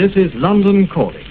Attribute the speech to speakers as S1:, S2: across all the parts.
S1: This is London Calling.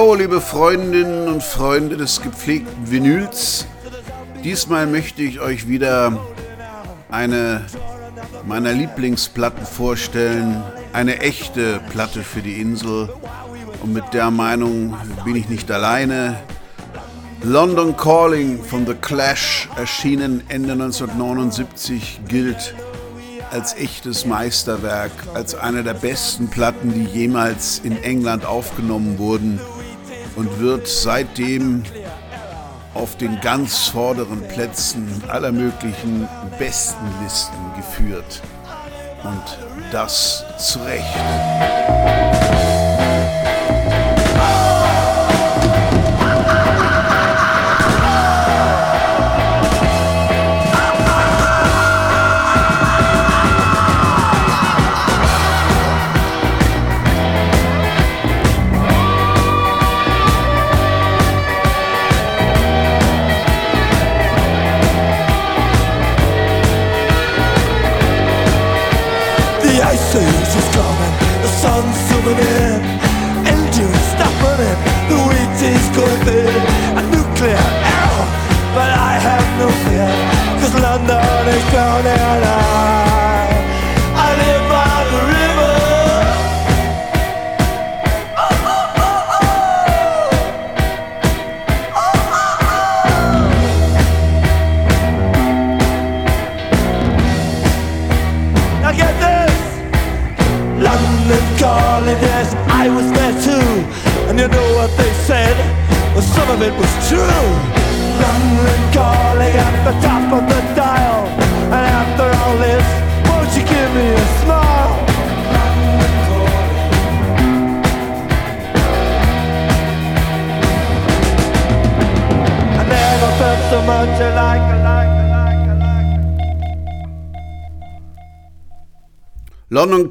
S2: Hallo, liebe Freundinnen und Freunde des gepflegten Vinyls. Diesmal möchte ich euch wieder eine meiner Lieblingsplatten vorstellen. Eine echte Platte für die Insel. Und mit der Meinung bin ich nicht alleine. London Calling von The Clash, erschienen Ende 1979, gilt als echtes Meisterwerk, als eine der besten Platten, die jemals in England aufgenommen wurden und wird seitdem auf den ganz vorderen Plätzen aller möglichen besten Listen geführt. Und das zu Recht.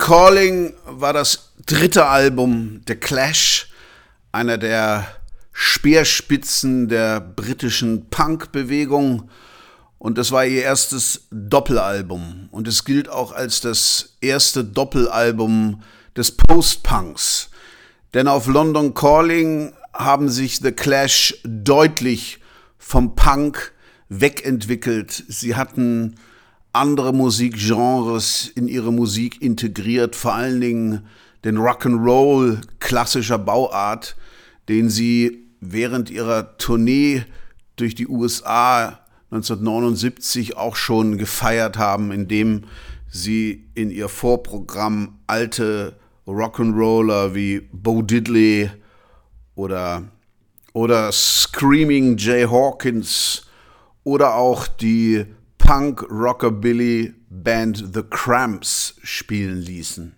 S3: Calling
S2: war das dritte Album The Clash, einer der Speerspitzen der britischen Punk-Bewegung. Und das war ihr erstes Doppelalbum. Und es gilt auch als das erste Doppelalbum des Post-Punks. Denn auf London Calling haben sich The Clash deutlich vom Punk wegentwickelt. Sie hatten andere Musikgenres in ihre Musik integriert, vor allen Dingen den Rock'n'Roll klassischer Bauart, den sie während ihrer Tournee durch die USA 1979 auch schon gefeiert haben, indem sie in ihr Vorprogramm alte Rock'n'Roller wie Bo Diddley oder, oder Screaming Jay Hawkins oder auch die Punk-Rockabilly-Band The Cramps spielen ließen.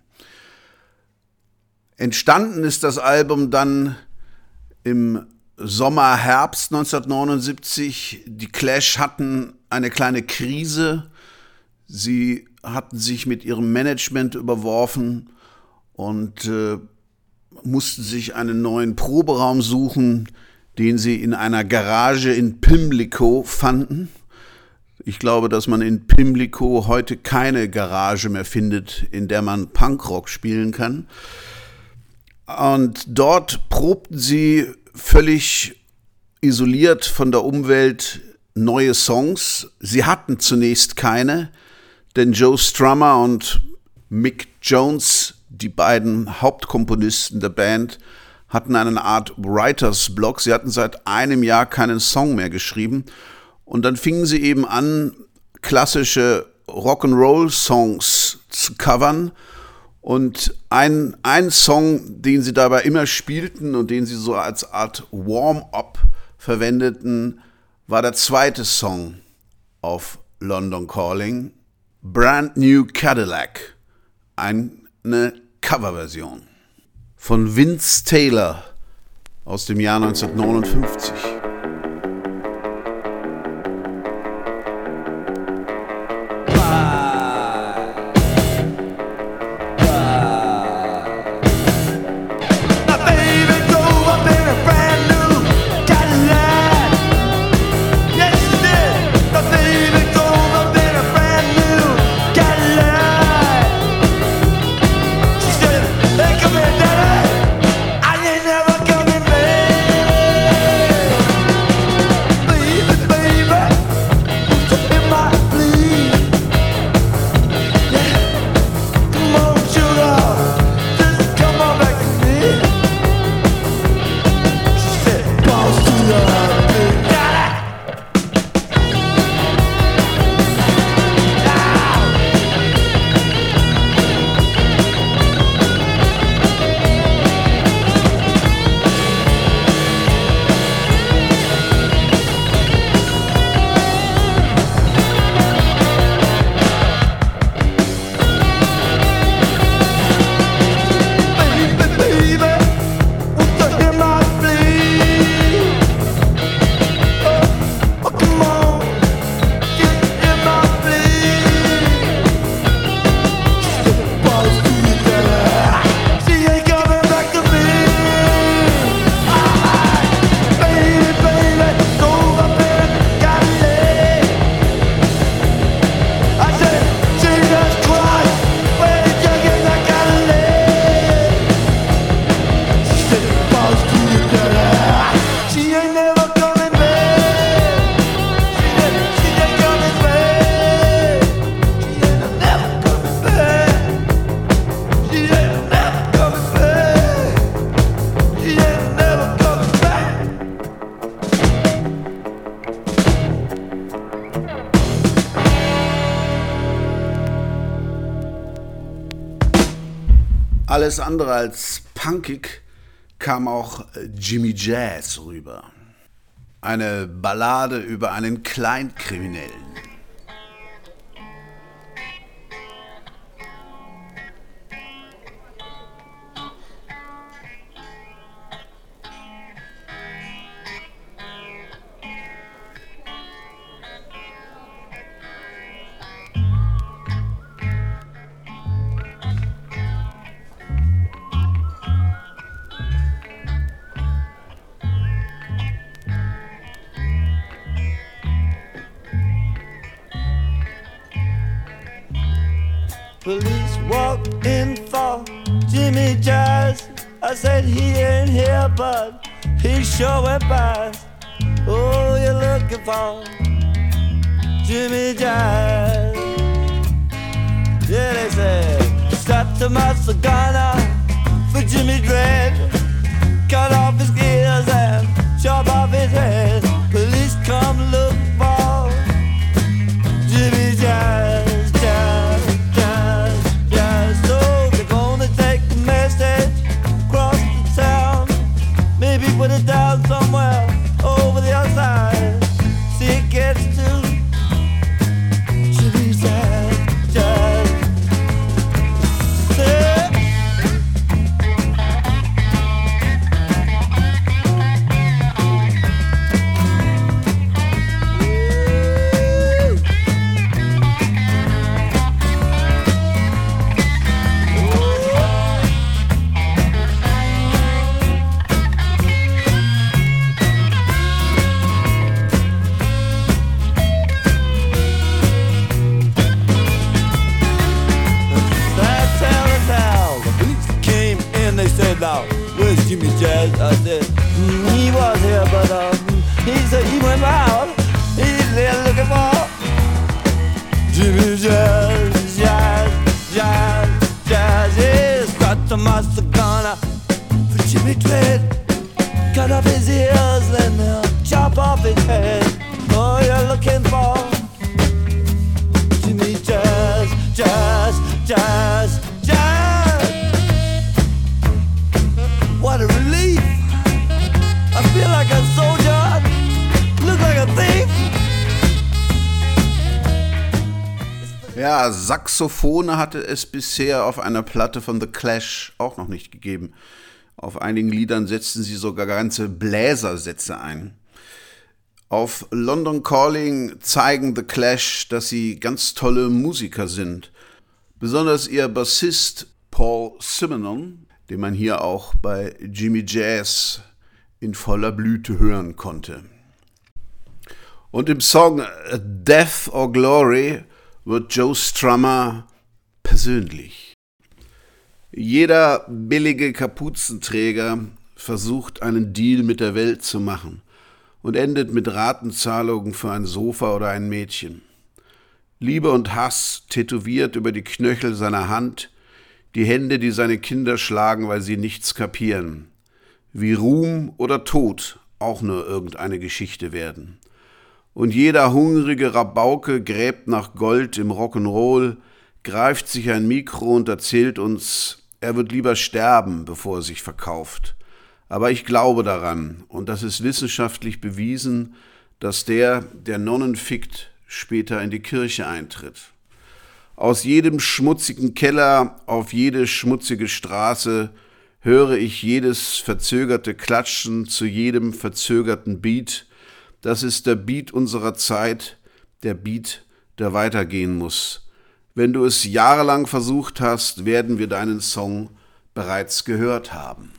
S2: Entstanden ist das Album dann im Sommer, Herbst 1979. Die Clash hatten eine kleine Krise. Sie hatten sich mit ihrem Management überworfen und äh, mussten sich einen neuen Proberaum suchen, den sie in einer Garage in Pimlico fanden.
S1: Ich glaube, dass man in Pimlico heute keine Garage mehr findet, in der man Punkrock spielen kann. Und dort probten sie völlig isoliert von der Umwelt neue Songs. Sie hatten zunächst keine, denn Joe Strummer und Mick Jones, die beiden Hauptkomponisten der Band, hatten eine Art Writers Block. Sie hatten seit einem Jahr keinen Song mehr geschrieben. Und dann fingen sie eben an, klassische Rock'n'Roll-Songs zu covern. Und ein, ein Song, den sie dabei immer spielten und den sie so als Art Warm-up verwendeten, war der zweite Song auf London Calling, Brand New Cadillac, eine Coverversion von Vince Taylor aus dem Jahr 1959. andere als punkig kam auch Jimmy Jazz rüber. Eine Ballade über einen Kleinkriminellen.
S2: Saxophone hatte es bisher auf einer Platte von The Clash auch noch nicht gegeben. Auf einigen Liedern setzten sie sogar ganze Bläsersätze ein. Auf London Calling zeigen The Clash, dass sie ganz tolle Musiker sind. Besonders ihr Bassist Paul Simonon, den man hier auch bei Jimmy Jazz in voller Blüte hören konnte. Und im Song Death or Glory wird Joe Strummer persönlich. Jeder billige Kapuzenträger versucht einen Deal mit der Welt zu machen und endet mit Ratenzahlungen für ein Sofa oder ein Mädchen. Liebe und Hass tätowiert über die Knöchel seiner Hand, die Hände, die seine Kinder schlagen, weil sie nichts kapieren. Wie Ruhm oder Tod auch nur irgendeine Geschichte werden. Und jeder hungrige Rabauke gräbt nach Gold im Rock'n'Roll, greift sich ein Mikro und erzählt uns, er wird lieber sterben, bevor er sich verkauft. Aber ich glaube daran, und das ist wissenschaftlich bewiesen, dass der, der Nonnen fickt, später in die Kirche eintritt. Aus jedem schmutzigen Keller auf jede schmutzige Straße höre ich jedes verzögerte Klatschen zu jedem verzögerten Beat. Das ist der Beat unserer Zeit, der Beat, der weitergehen muss. Wenn du es jahrelang versucht hast, werden wir deinen Song bereits gehört haben.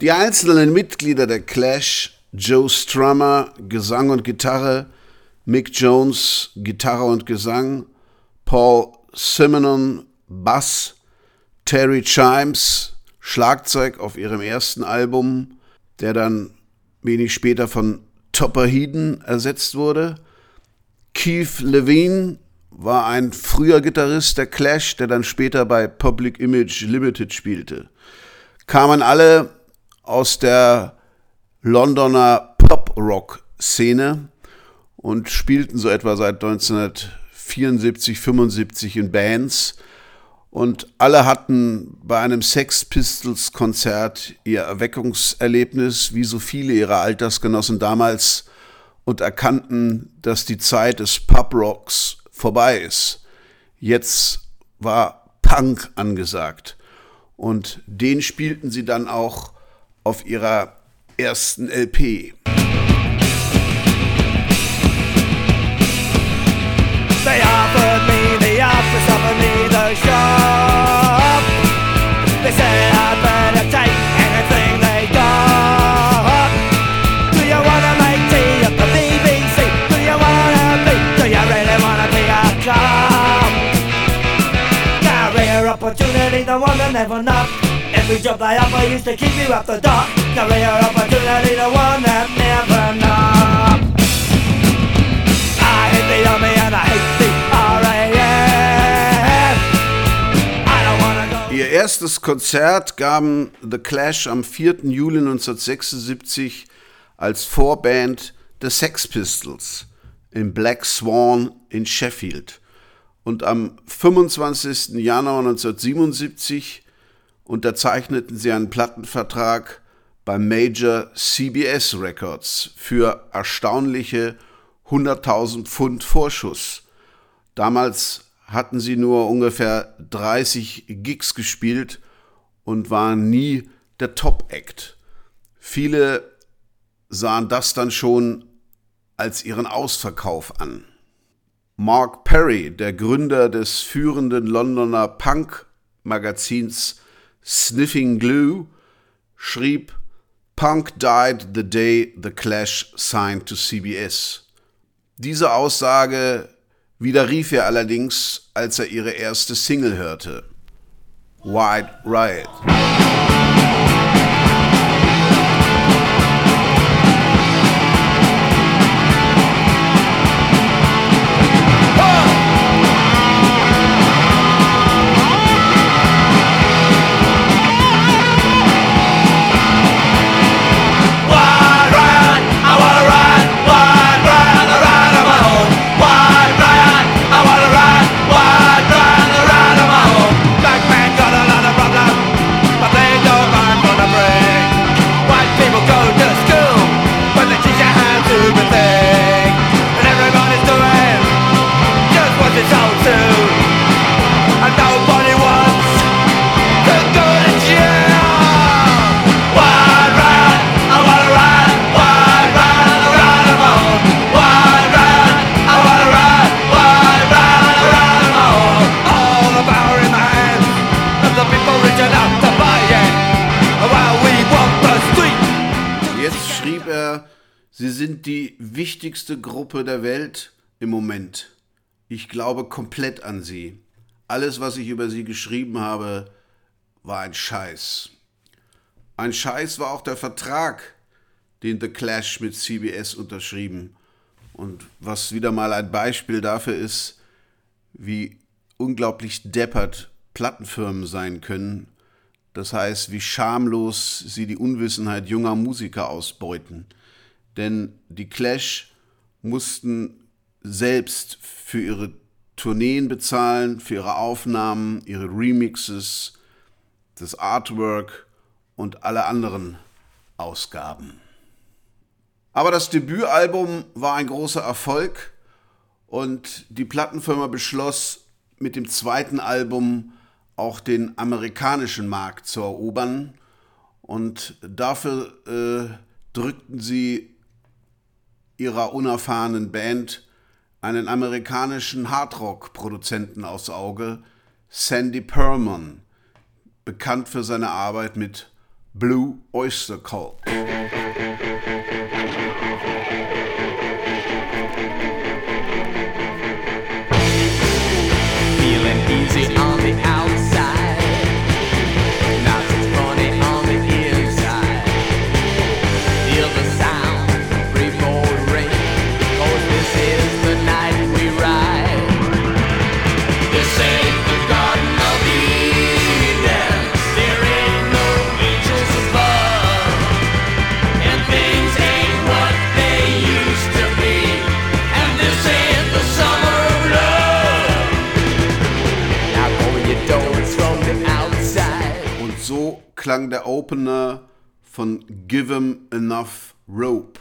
S2: Die einzelnen Mitglieder der Clash, Joe Strummer, Gesang und Gitarre, Mick Jones, Gitarre und Gesang, Paul Simonon, Bass, Terry Chimes, Schlagzeug auf ihrem ersten Album, der dann wenig später von Topper Heeden ersetzt wurde. Keith Levine war ein früher Gitarrist der Clash, der dann später bei Public Image Limited spielte. Kamen alle aus der Londoner Pop-Rock-Szene und spielten so etwa seit 1974, 75 in Bands. Und alle hatten bei einem Sex Pistols Konzert ihr Erweckungserlebnis, wie so viele ihrer Altersgenossen damals, und erkannten, dass die Zeit des Pub Rocks vorbei ist. Jetzt war Punk angesagt. Und den spielten sie dann auch auf ihrer ersten LP.
S1: They offered me the office, offered me the shop. They said I'd better take anything they got. Do you wanna make tea at the BBC? Do you wanna be? Do you really wanna be a cop? Career opportunity, the one that never knocked. Every job they offer used to keep you up the dock. Career opportunity, the one that never knocked. I hate the army and I hate the. I.
S2: Ihr erstes Konzert gaben The Clash am 4. Juli 1976 als Vorband The Sex Pistols im Black Swan in Sheffield. Und am 25. Januar 1977 unterzeichneten sie einen Plattenvertrag beim Major CBS Records für erstaunliche 100.000 Pfund Vorschuss. Damals hatten sie nur ungefähr 30 Gigs gespielt und waren nie der Top-Act. Viele sahen das dann schon als ihren Ausverkauf an. Mark Perry, der Gründer des führenden Londoner Punk-Magazins Sniffing Glue, schrieb, Punk died the day the Clash signed to CBS. Diese Aussage widerrief er allerdings, als er ihre erste Single hörte. White Riot. Wichtigste Gruppe der Welt im Moment. Ich glaube komplett an sie. Alles, was ich über sie geschrieben habe, war ein Scheiß. Ein Scheiß war auch der Vertrag, den The Clash mit CBS unterschrieben. Und was wieder mal ein Beispiel dafür ist, wie unglaublich deppert Plattenfirmen sein können. Das heißt, wie schamlos sie die Unwissenheit junger Musiker ausbeuten. Denn die Clash mussten selbst für ihre Tourneen bezahlen, für ihre Aufnahmen, ihre Remixes, das Artwork und alle anderen Ausgaben. Aber das Debütalbum war ein großer Erfolg und die Plattenfirma beschloss, mit dem zweiten Album auch den amerikanischen Markt zu erobern. Und dafür äh, drückten sie ihrer unerfahrenen Band einen amerikanischen Hardrock-Produzenten aufs Auge, Sandy Perlman, bekannt für seine Arbeit mit Blue Oyster Cult. Klang der Opener von Give 'em Enough Rope.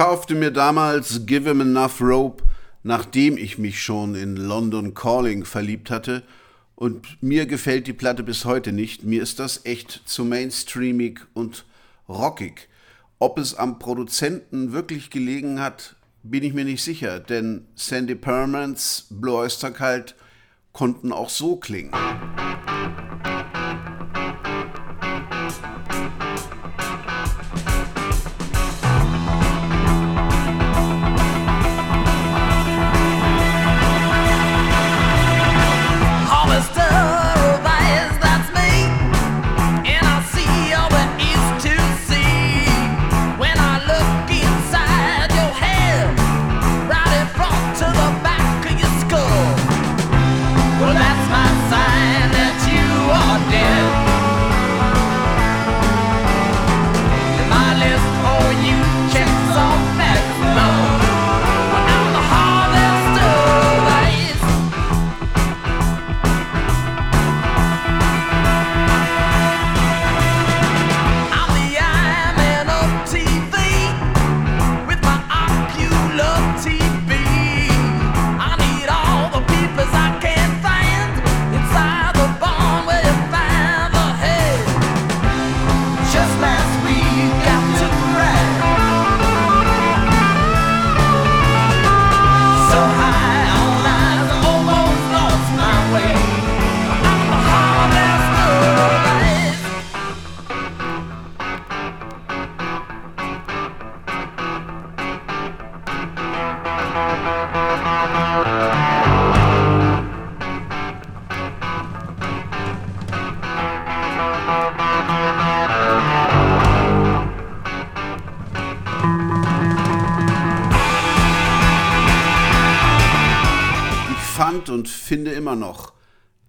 S2: Kaufte mir damals Give Him Enough Rope, nachdem ich mich schon in London Calling verliebt hatte. Und mir gefällt die Platte bis heute nicht. Mir ist das echt zu mainstreamig und rockig. Ob es am Produzenten wirklich gelegen hat, bin ich mir nicht sicher, denn Sandy Permans Blue Oyster Cult konnten auch so klingen.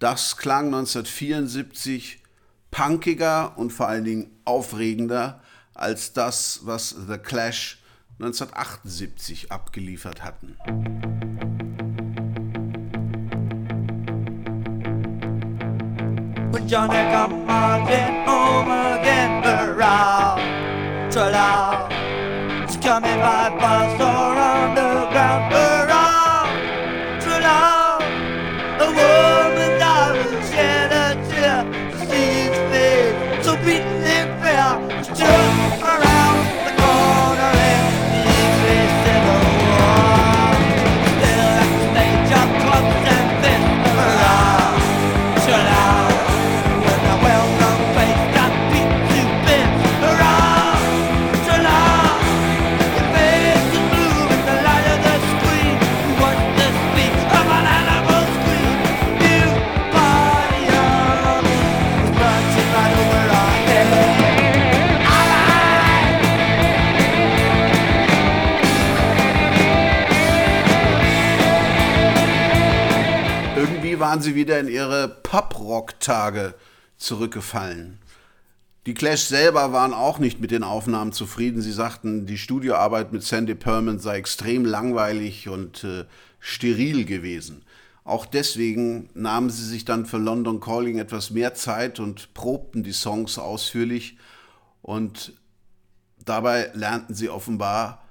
S2: Das klang 1974 punkiger und vor allen Dingen aufregender als das, was The Clash 1978 abgeliefert hatten. When Johnny come marching home again, the row, to loud. Coming by bus or underground. Sie wieder in ihre Pop-Rock-Tage zurückgefallen. Die Clash selber waren auch nicht mit den Aufnahmen zufrieden. Sie sagten, die Studioarbeit mit Sandy Perman sei extrem langweilig und äh, steril gewesen. Auch deswegen nahmen sie sich dann für London Calling etwas mehr Zeit und probten die Songs ausführlich und dabei lernten sie offenbar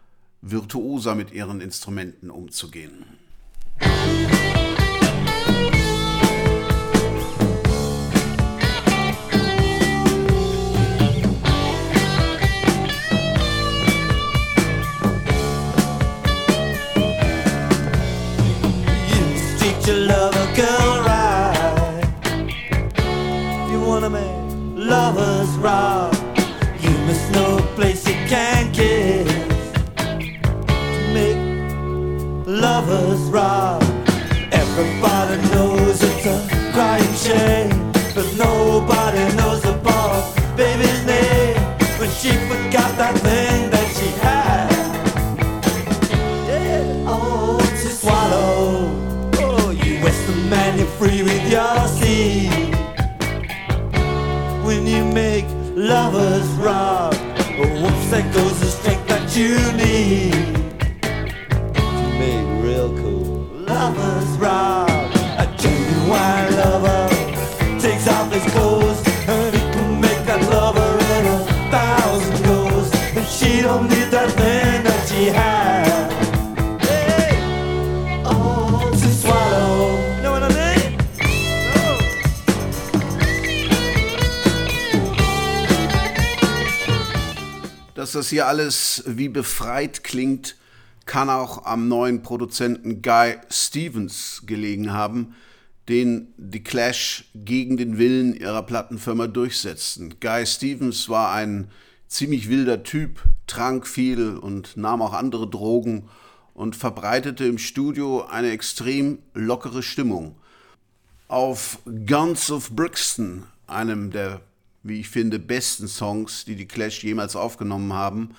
S2: virtuoser mit ihren Instrumenten umzugehen.
S1: Lovers rock. You must know a place you can kiss to make lovers rock. Everybody knows it's a crying shame, lovers rock. Whoops, that goes the strength that you need to make real cool lovers rock.
S2: Dass das hier alles wie befreit klingt, kann auch am neuen Produzenten Guy Stevens gelegen haben, den die Clash gegen den Willen ihrer Plattenfirma durchsetzten. Guy Stevens war ein ziemlich wilder Typ, trank viel und nahm auch andere Drogen und verbreitete im Studio eine extrem lockere Stimmung. Auf Guns of Brixton, einem der, wie ich finde, besten Songs, die die Clash jemals aufgenommen haben,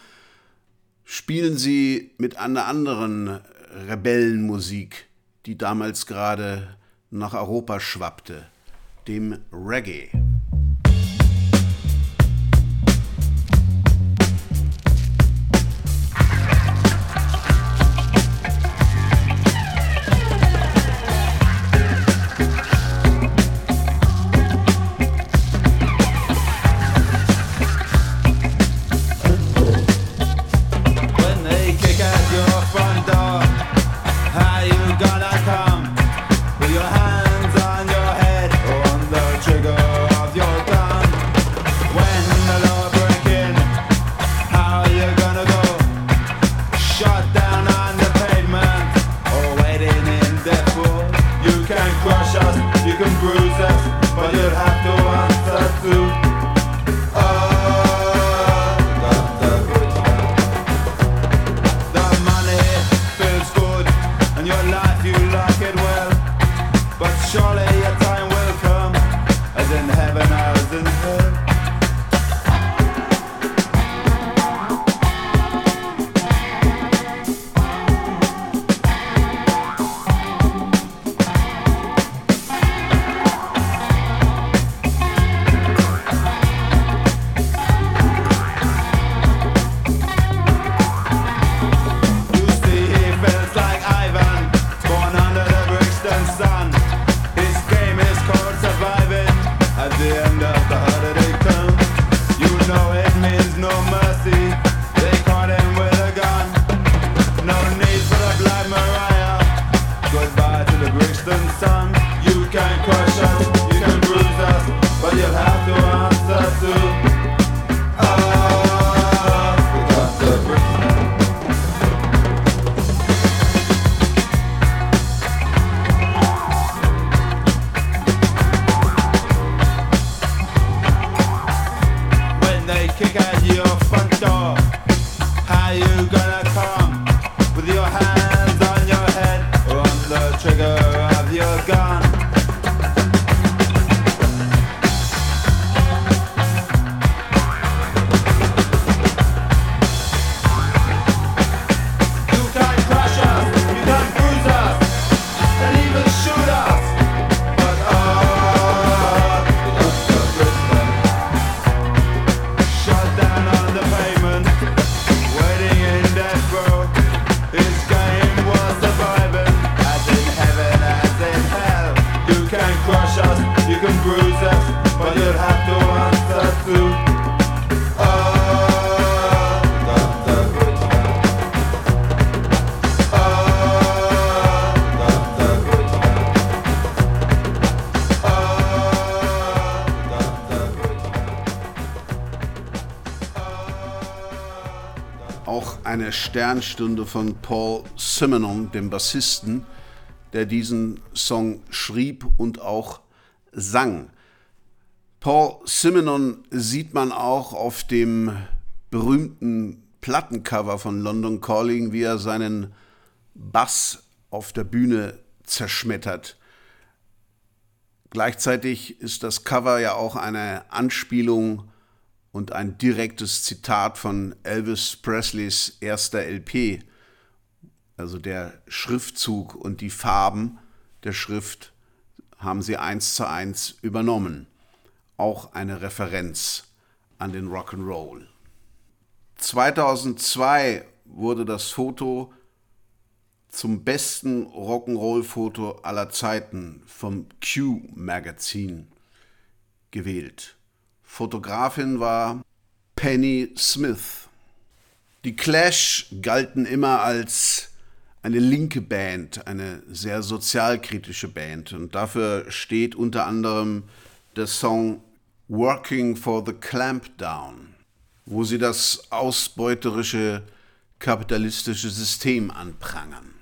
S2: spielen sie mit einer anderen Rebellenmusik, die damals gerade nach Europa schwappte, dem Reggae. Sternstunde von Paul Simonon, dem Bassisten, der diesen Song schrieb und auch sang. Paul Simonon sieht man auch auf dem berühmten Plattencover von London Calling, wie er seinen Bass auf der Bühne zerschmettert. Gleichzeitig ist das Cover ja auch eine Anspielung und ein direktes Zitat von Elvis Presleys erster LP. Also der Schriftzug und die Farben der Schrift haben sie eins zu eins übernommen. Auch eine Referenz an den Rock'n'Roll. 2002 wurde das Foto zum besten Rock'n'Roll-Foto aller Zeiten vom Q Magazin gewählt. Fotografin war Penny Smith. Die Clash galten immer als eine linke Band, eine sehr sozialkritische Band. Und dafür steht unter anderem der Song Working for the Clampdown, wo sie das ausbeuterische kapitalistische System anprangern.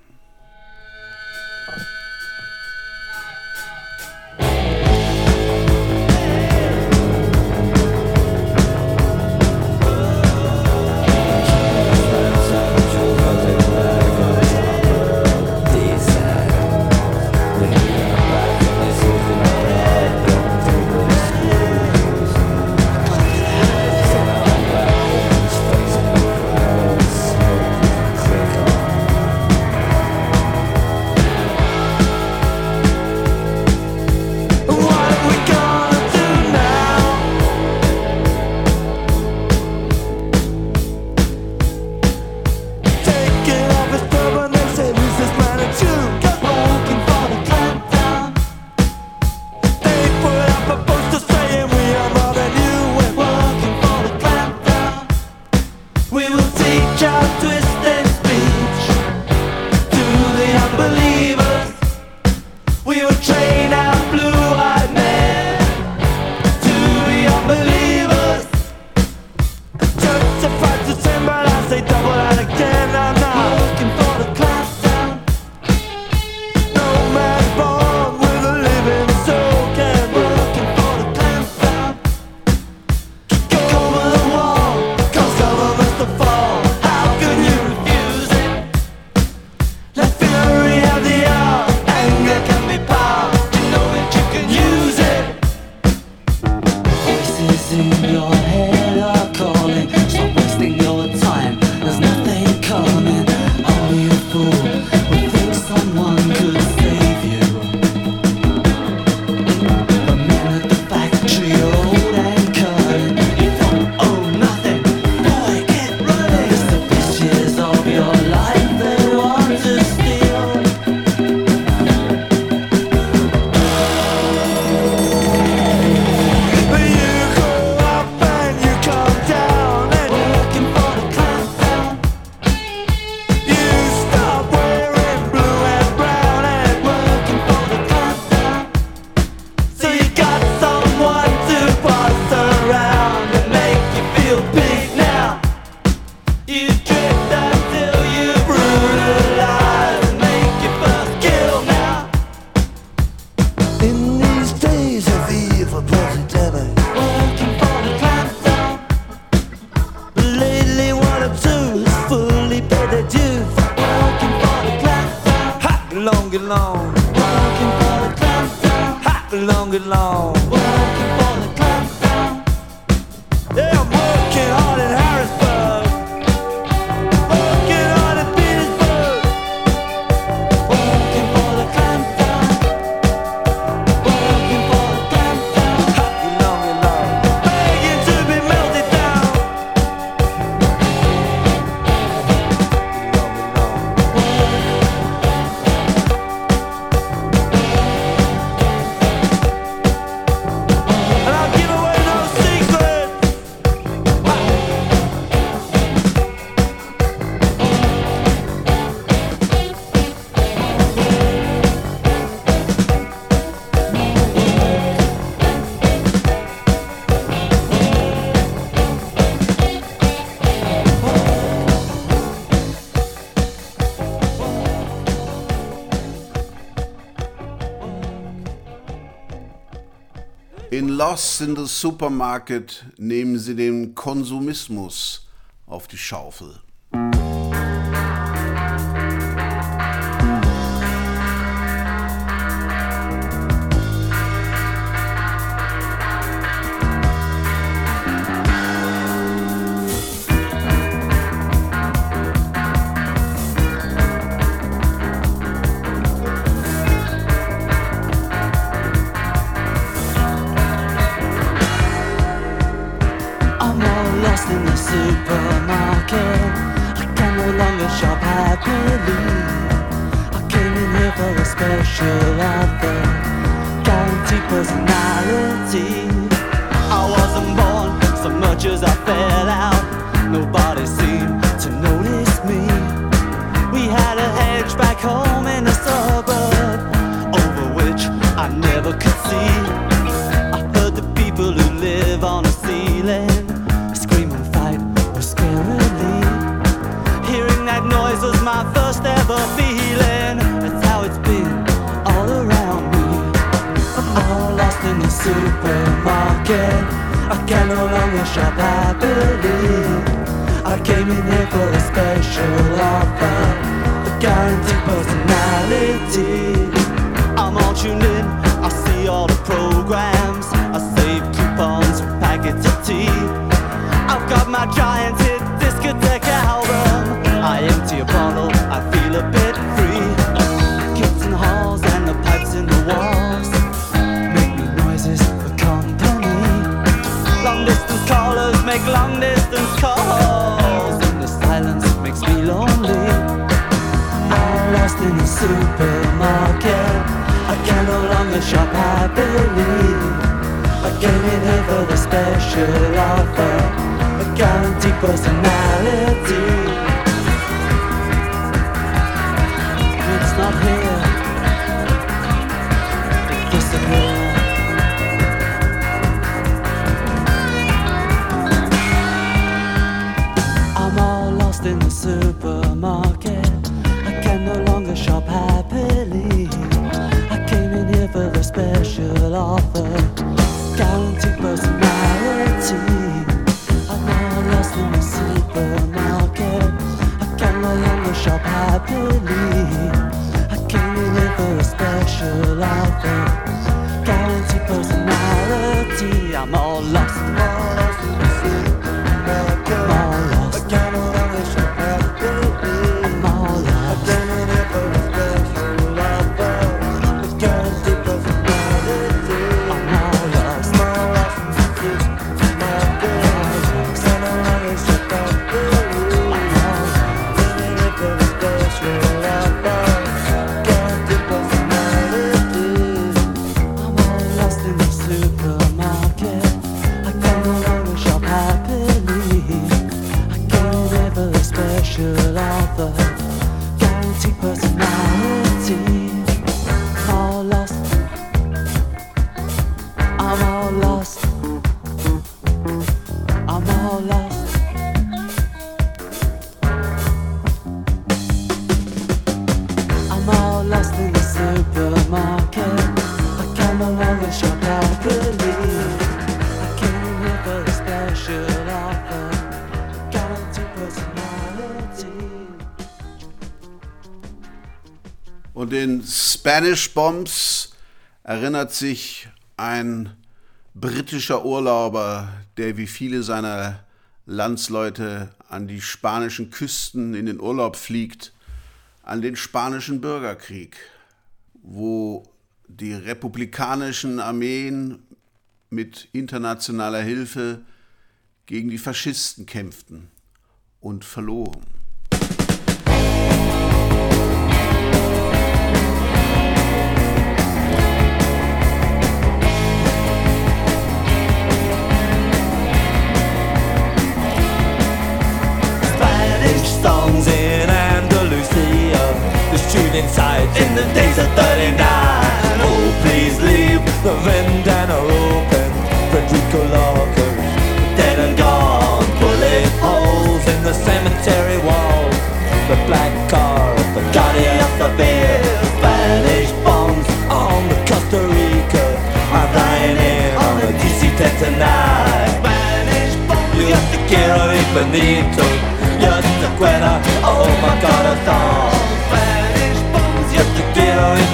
S2: Lost in the Supermarket nehmen sie den Konsumismus auf die Schaufel.
S4: Special of the guaranteed personality. I wasn't born so much as I failed. happening. I came in here for the special offer, a guaranteed personality. I'm all lost.
S1: Spanish Bombs erinnert sich ein britischer Urlauber, der wie viele seiner Landsleute an die spanischen Küsten in den Urlaub fliegt, an den spanischen Bürgerkrieg, wo die republikanischen Armeen mit internationaler Hilfe gegen die Faschisten kämpften und verloren.
S4: shoot inside in the days of 39. Oh, please leave the vendana open. Frederico Locker, dead and gone. Bullet holes in the cemetery wall. The black car of the guardian of the beer. Spanish bombs on the Costa Rica are flying in on the DC-10 tonight. Spanish bombs, you're the Kira Benito. You're the Quetta.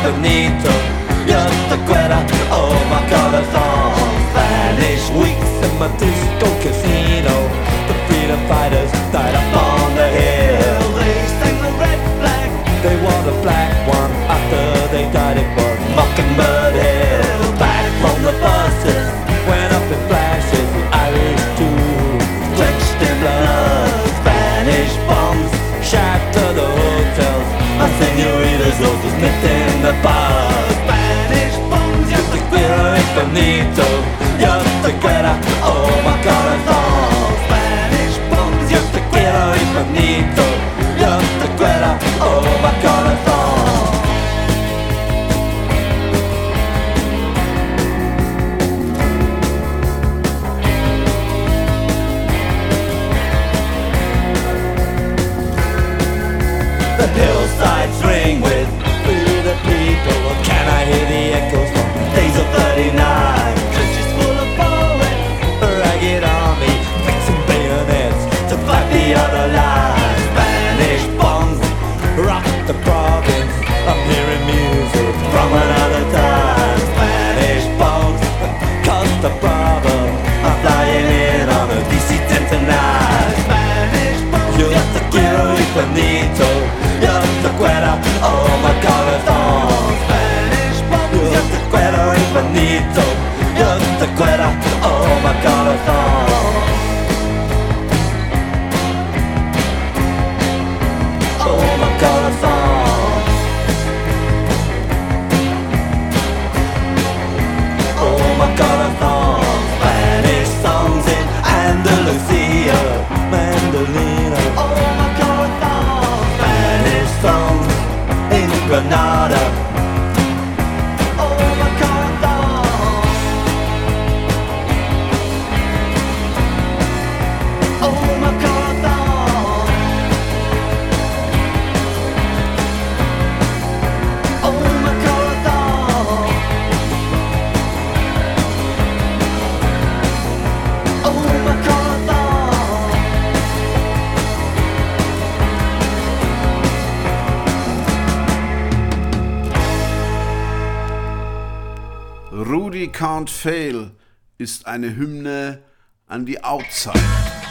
S4: incognito. You're the glitter of oh, my colorful Spanish weeks in my
S1: teeth Can't Fail ist eine Hymne an die Outside.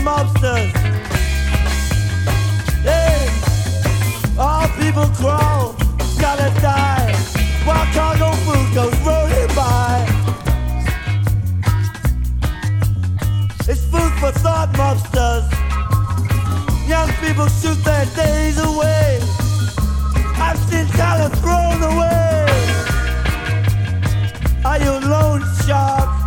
S4: mobsters. Hey, all people crawl, gotta die. While cargo food goes rolling by. It's food for thought mobsters.
S1: Young people shoot their days away. I've seen talent thrown away. Are you lone sharks?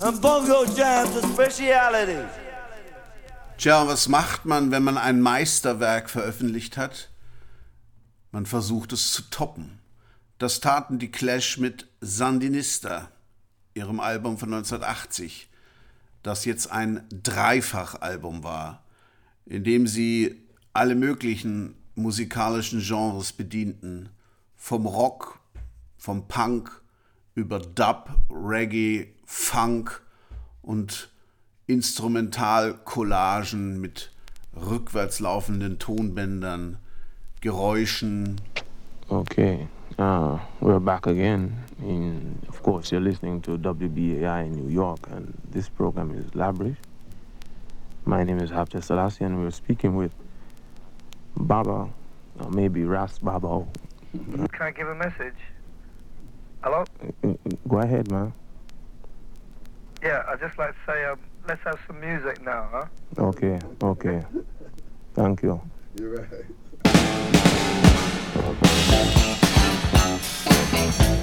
S1: And bongo jams are specialities.
S2: Tja, was macht man, wenn man ein Meisterwerk veröffentlicht hat? Man versucht es zu toppen. Das taten die Clash mit Sandinista, ihrem Album von 1980, das jetzt ein Dreifachalbum war, in dem sie alle möglichen musikalischen Genres bedienten, vom Rock, vom Punk über Dub, Reggae, Funk und Instrumentalcollagen mit rückwärts laufenden Tonbändern, Geräuschen.
S5: Okay, uh, we're back again. In, of course, you're listening to WBAI in New York, and this program is Labrish. My name is Hapcha Selassie, and we're speaking with Baba, or maybe Ras Baba.
S6: Can I give a message? Hello?
S5: Uh, Go ahead, man.
S6: Yeah, I'd just like to say, um, let's have some music now, huh?
S5: Okay, okay. Thank you.
S1: Now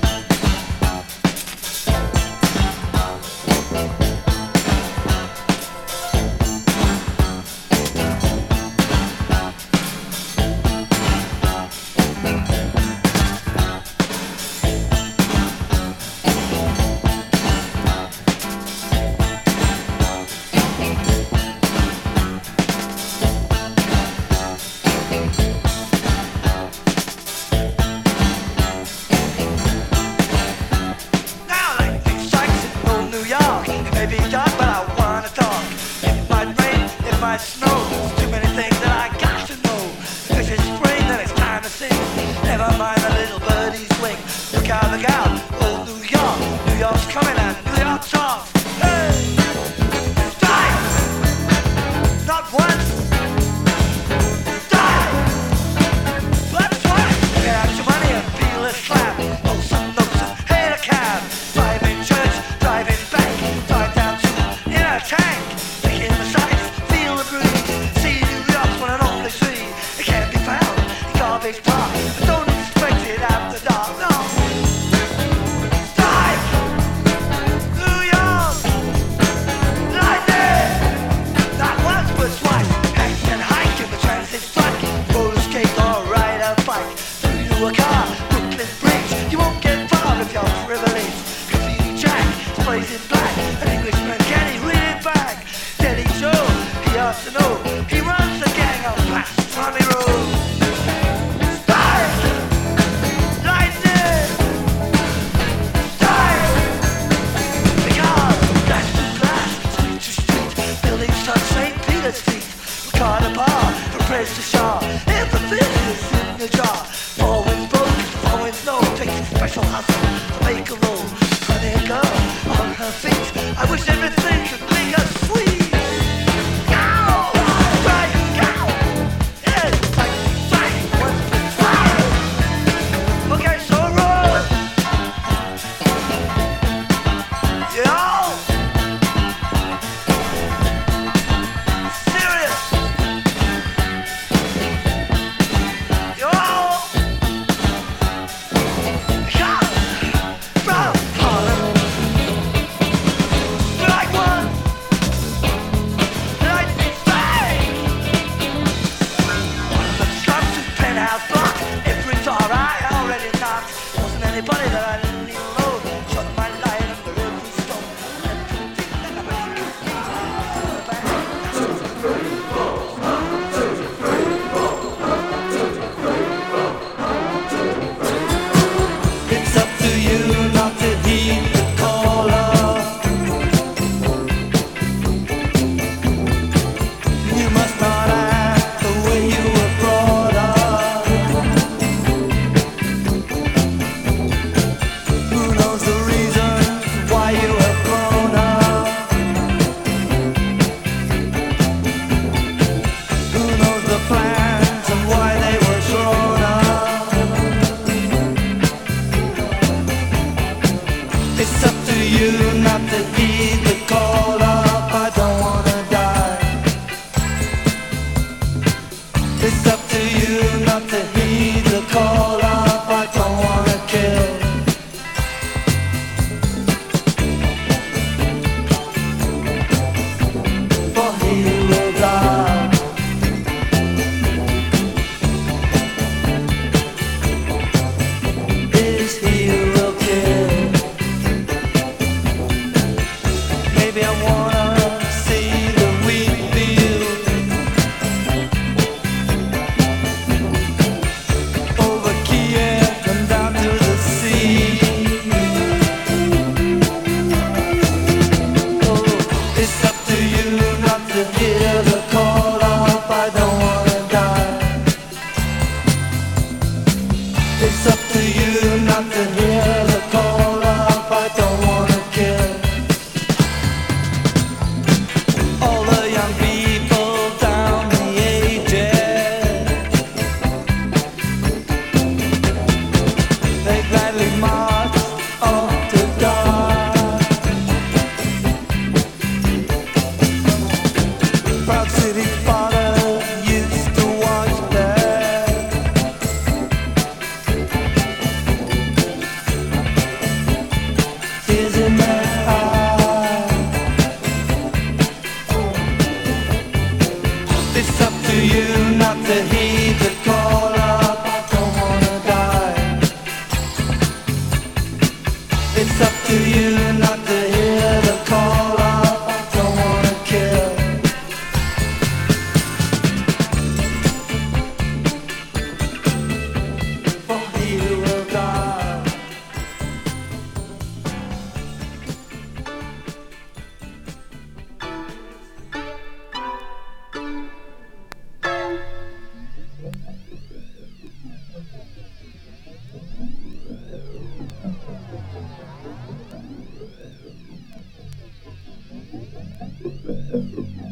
S1: Uh,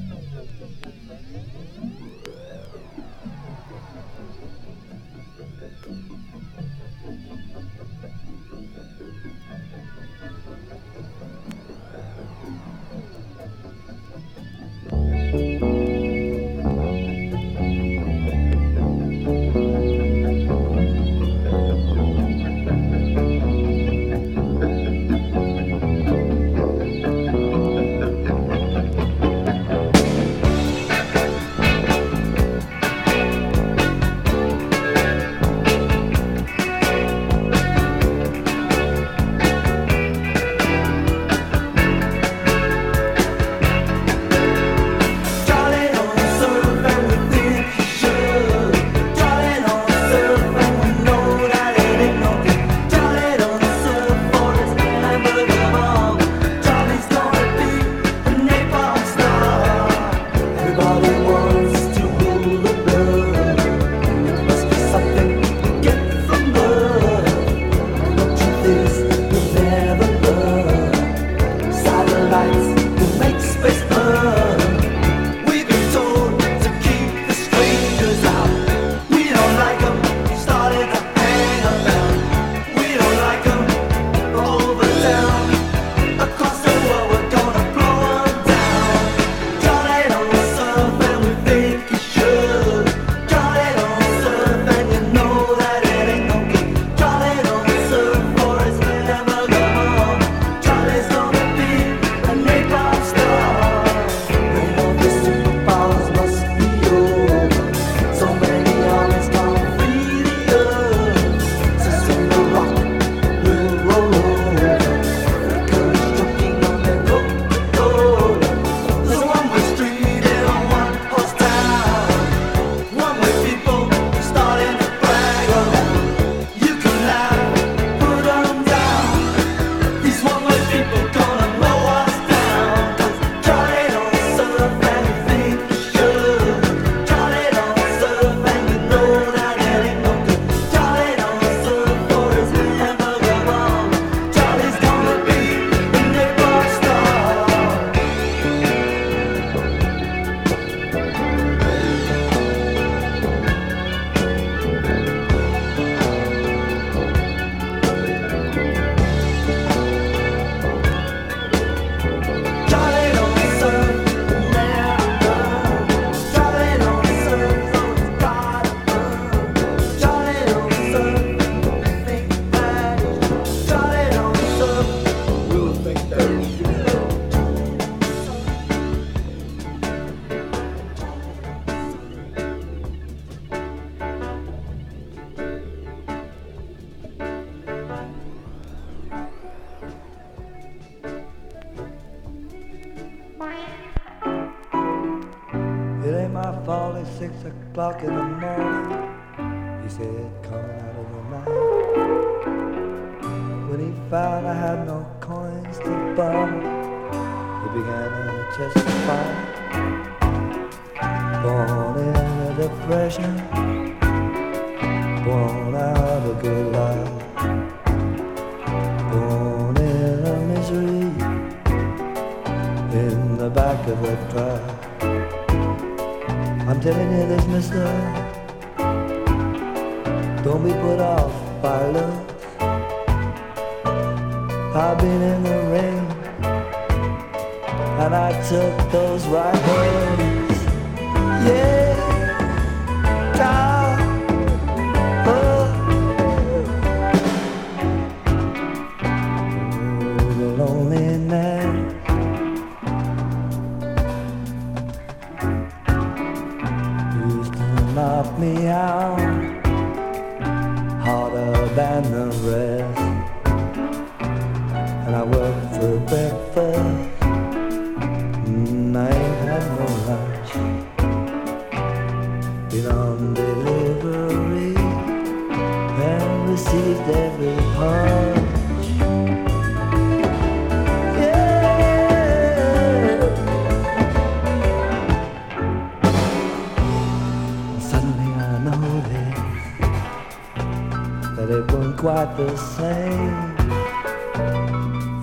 S1: quite the same.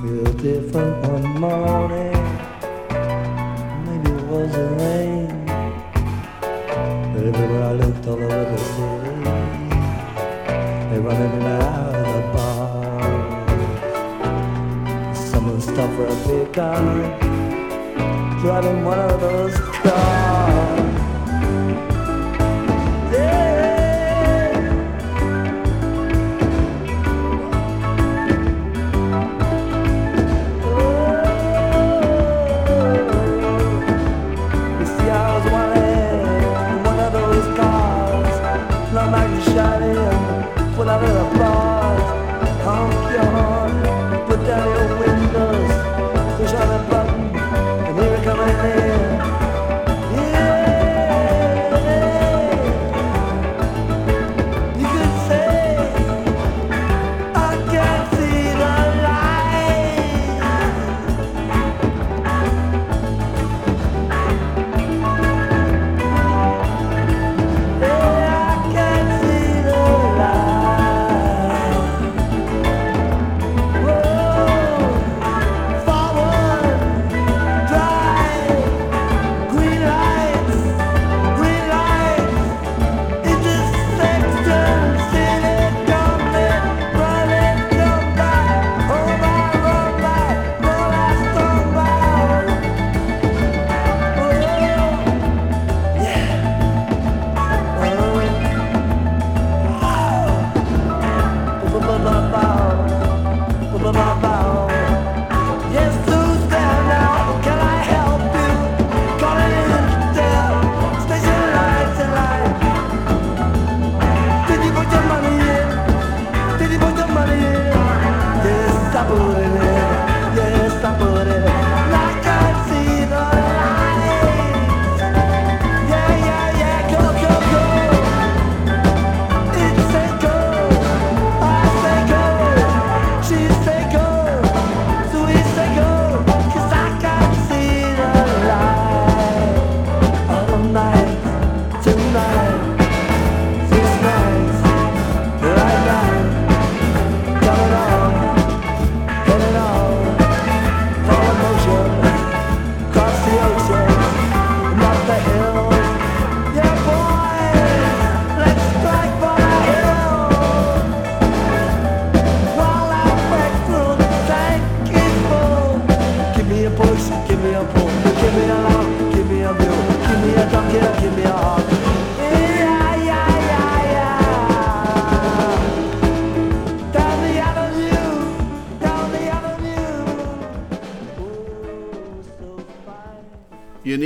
S1: Feel different one morning. Maybe it was the rain. But everywhere I looked all over the city, they run in and out of the bar. Someone stopped for a big on driving one of those cars.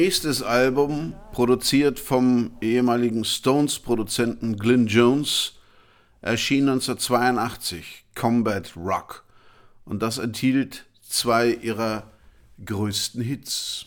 S2: nächstes Album, produziert vom ehemaligen Stones-Produzenten Glyn Jones, erschien 1982, Combat Rock. Und das enthielt zwei ihrer größten Hits.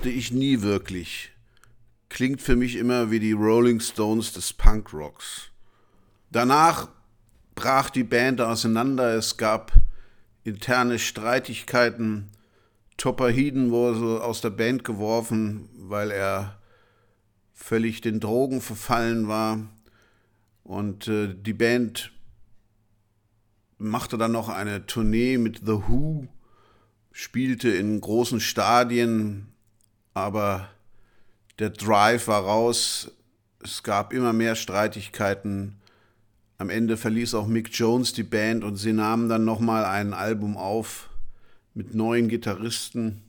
S2: Mochte ich nie wirklich. Klingt für mich immer wie die Rolling Stones des Punkrocks. Danach brach die Band auseinander, es gab interne Streitigkeiten. Topper Heeden wurde aus der Band geworfen, weil er völlig den Drogen verfallen war. Und äh, die Band machte dann noch eine Tournee mit The Who, spielte in großen Stadien, aber der Drive war raus. Es gab immer mehr Streitigkeiten. Am Ende verließ auch Mick Jones die Band und sie nahmen dann nochmal ein Album auf mit neuen Gitarristen,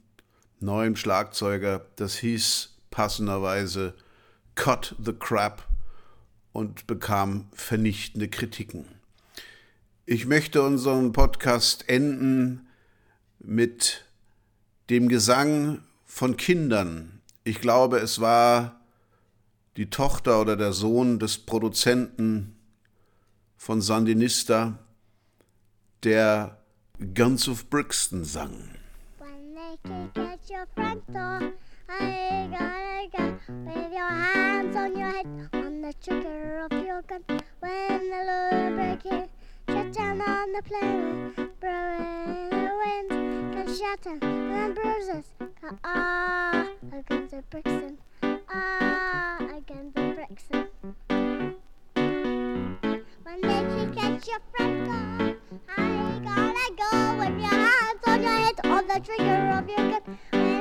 S2: neuem Schlagzeuger. Das hieß passenderweise Cut the Crap und bekam vernichtende Kritiken. Ich möchte unseren Podcast enden mit dem Gesang von Kindern. Ich glaube, es war die Tochter oder der Sohn des Produzenten von Sandinista, der Guns of Brixton sang.
S7: When they kick your front door, I gotta go with your hands on your head, on the trigger of your gun. When the Lord break shut down on the plane, blowing the wind can shatter and bruises. Ah, against the Brixton, ah, against the Brixton. When they kick at your front door, I gotta go with your hands on your head, on the trigger of your gun.